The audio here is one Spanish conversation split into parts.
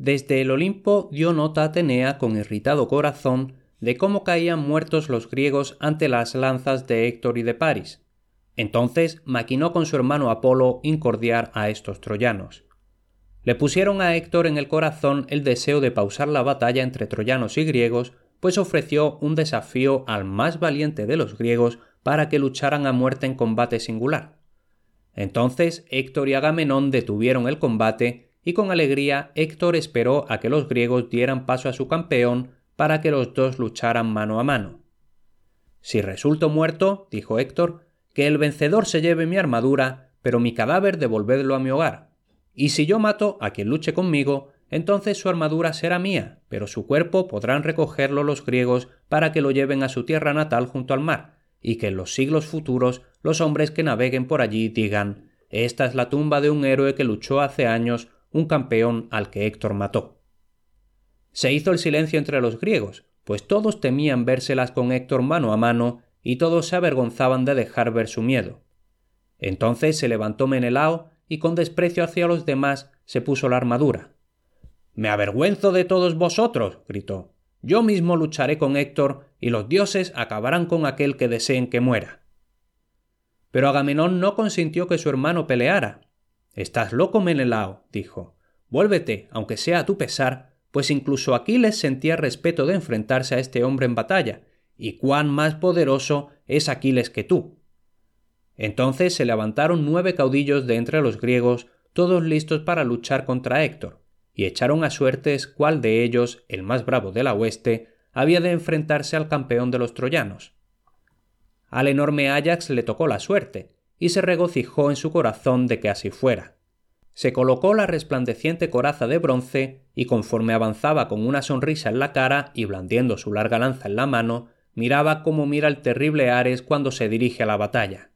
Desde el Olimpo dio nota Atenea con irritado corazón de cómo caían muertos los griegos ante las lanzas de Héctor y de Paris. Entonces maquinó con su hermano Apolo incordiar a estos troyanos. Le pusieron a Héctor en el corazón el deseo de pausar la batalla entre troyanos y griegos, pues ofreció un desafío al más valiente de los griegos para que lucharan a muerte en combate singular. Entonces Héctor y Agamenón detuvieron el combate y con alegría Héctor esperó a que los griegos dieran paso a su campeón para que los dos lucharan mano a mano. Si resulto muerto, dijo Héctor, que el vencedor se lleve mi armadura, pero mi cadáver devolvedlo a mi hogar, y si yo mato a quien luche conmigo, entonces su armadura será mía, pero su cuerpo podrán recogerlo los griegos para que lo lleven a su tierra natal junto al mar, y que en los siglos futuros los hombres que naveguen por allí digan Esta es la tumba de un héroe que luchó hace años, un campeón al que Héctor mató. Se hizo el silencio entre los griegos, pues todos temían vérselas con Héctor mano a mano, y todos se avergonzaban de dejar ver su miedo. Entonces se levantó Menelao y con desprecio hacia los demás se puso la armadura. Me avergüenzo de todos vosotros, gritó. Yo mismo lucharé con Héctor y los dioses acabarán con aquel que deseen que muera. Pero Agamenón no consintió que su hermano peleara. Estás loco, Menelao, dijo. Vuélvete, aunque sea a tu pesar, pues incluso Aquiles sentía respeto de enfrentarse a este hombre en batalla, y cuán más poderoso es Aquiles que tú. Entonces se levantaron nueve caudillos de entre los griegos, todos listos para luchar contra Héctor, y echaron a suertes cuál de ellos, el más bravo de la hueste, había de enfrentarse al campeón de los troyanos. Al enorme Ajax le tocó la suerte, y se regocijó en su corazón de que así fuera. Se colocó la resplandeciente coraza de bronce, y conforme avanzaba con una sonrisa en la cara y blandiendo su larga lanza en la mano, miraba como mira el terrible Ares cuando se dirige a la batalla.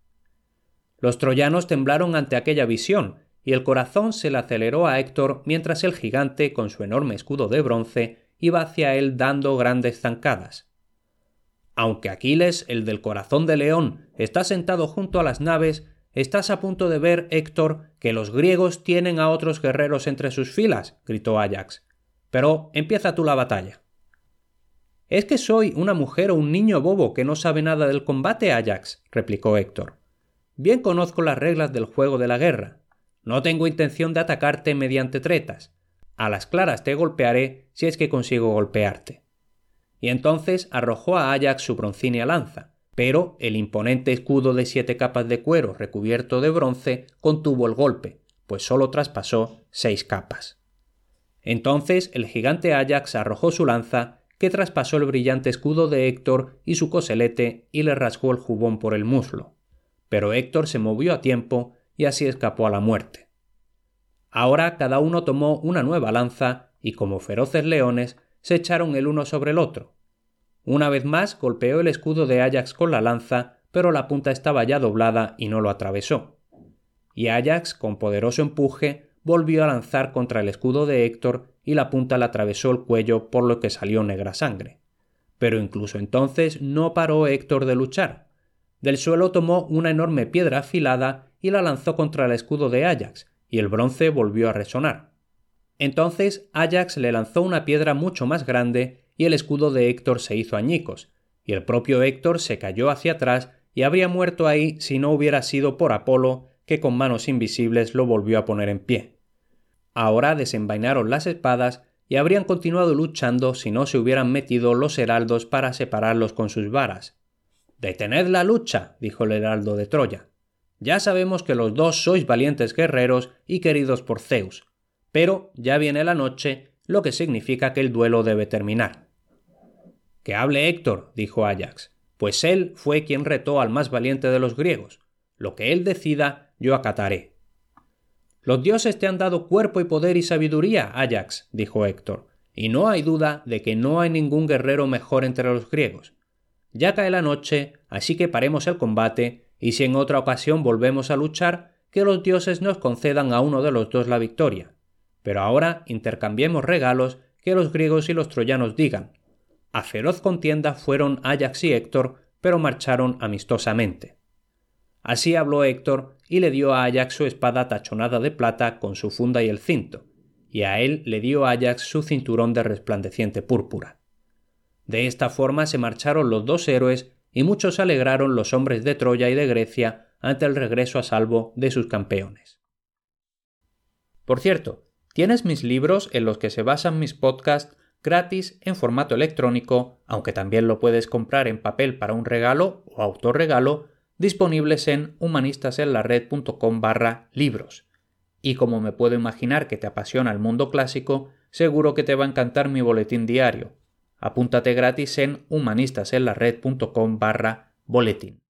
Los troyanos temblaron ante aquella visión, y el corazón se le aceleró a Héctor mientras el gigante, con su enorme escudo de bronce, iba hacia él dando grandes zancadas. Aunque Aquiles, el del corazón de león, está sentado junto a las naves, estás a punto de ver, Héctor, que los griegos tienen a otros guerreros entre sus filas, gritó Ajax. Pero empieza tú la batalla. ¿Es que soy una mujer o un niño bobo que no sabe nada del combate, Ajax? replicó Héctor. Bien conozco las reglas del juego de la guerra. No tengo intención de atacarte mediante tretas. A las claras te golpearé si es que consigo golpearte. Y entonces arrojó a Ajax su broncínea lanza, pero el imponente escudo de siete capas de cuero recubierto de bronce contuvo el golpe, pues sólo traspasó seis capas. Entonces el gigante Ajax arrojó su lanza, que traspasó el brillante escudo de Héctor y su coselete y le rasgó el jubón por el muslo pero Héctor se movió a tiempo y así escapó a la muerte. Ahora cada uno tomó una nueva lanza y como feroces leones se echaron el uno sobre el otro. Una vez más golpeó el escudo de Ajax con la lanza, pero la punta estaba ya doblada y no lo atravesó. Y Ajax, con poderoso empuje, volvió a lanzar contra el escudo de Héctor y la punta le atravesó el cuello por lo que salió negra sangre. Pero incluso entonces no paró Héctor de luchar, del suelo tomó una enorme piedra afilada y la lanzó contra el escudo de Ajax, y el bronce volvió a resonar. Entonces Ajax le lanzó una piedra mucho más grande y el escudo de Héctor se hizo añicos, y el propio Héctor se cayó hacia atrás y habría muerto ahí si no hubiera sido por Apolo, que con manos invisibles lo volvió a poner en pie. Ahora desenvainaron las espadas y habrían continuado luchando si no se hubieran metido los heraldos para separarlos con sus varas. Detened la lucha, dijo el heraldo de Troya. Ya sabemos que los dos sois valientes guerreros y queridos por Zeus, pero ya viene la noche, lo que significa que el duelo debe terminar. Que hable Héctor, dijo Ajax, pues él fue quien retó al más valiente de los griegos. Lo que él decida, yo acataré. Los dioses te han dado cuerpo y poder y sabiduría, Ajax, dijo Héctor, y no hay duda de que no hay ningún guerrero mejor entre los griegos. Ya cae la noche, así que paremos el combate, y si en otra ocasión volvemos a luchar, que los dioses nos concedan a uno de los dos la victoria. Pero ahora intercambiemos regalos que los griegos y los troyanos digan. A feroz contienda fueron Ajax y Héctor, pero marcharon amistosamente. Así habló Héctor y le dio a Ajax su espada tachonada de plata con su funda y el cinto, y a él le dio Ajax su cinturón de resplandeciente púrpura. De esta forma se marcharon los dos héroes y muchos alegraron los hombres de Troya y de Grecia ante el regreso a salvo de sus campeones. Por cierto, tienes mis libros en los que se basan mis podcasts gratis en formato electrónico, aunque también lo puedes comprar en papel para un regalo o autorregalo, disponibles en humanistasenlared.com barra libros. Y como me puedo imaginar que te apasiona el mundo clásico, seguro que te va a encantar mi boletín diario. Apúntate gratis en humanistasenlared.com barra boletín.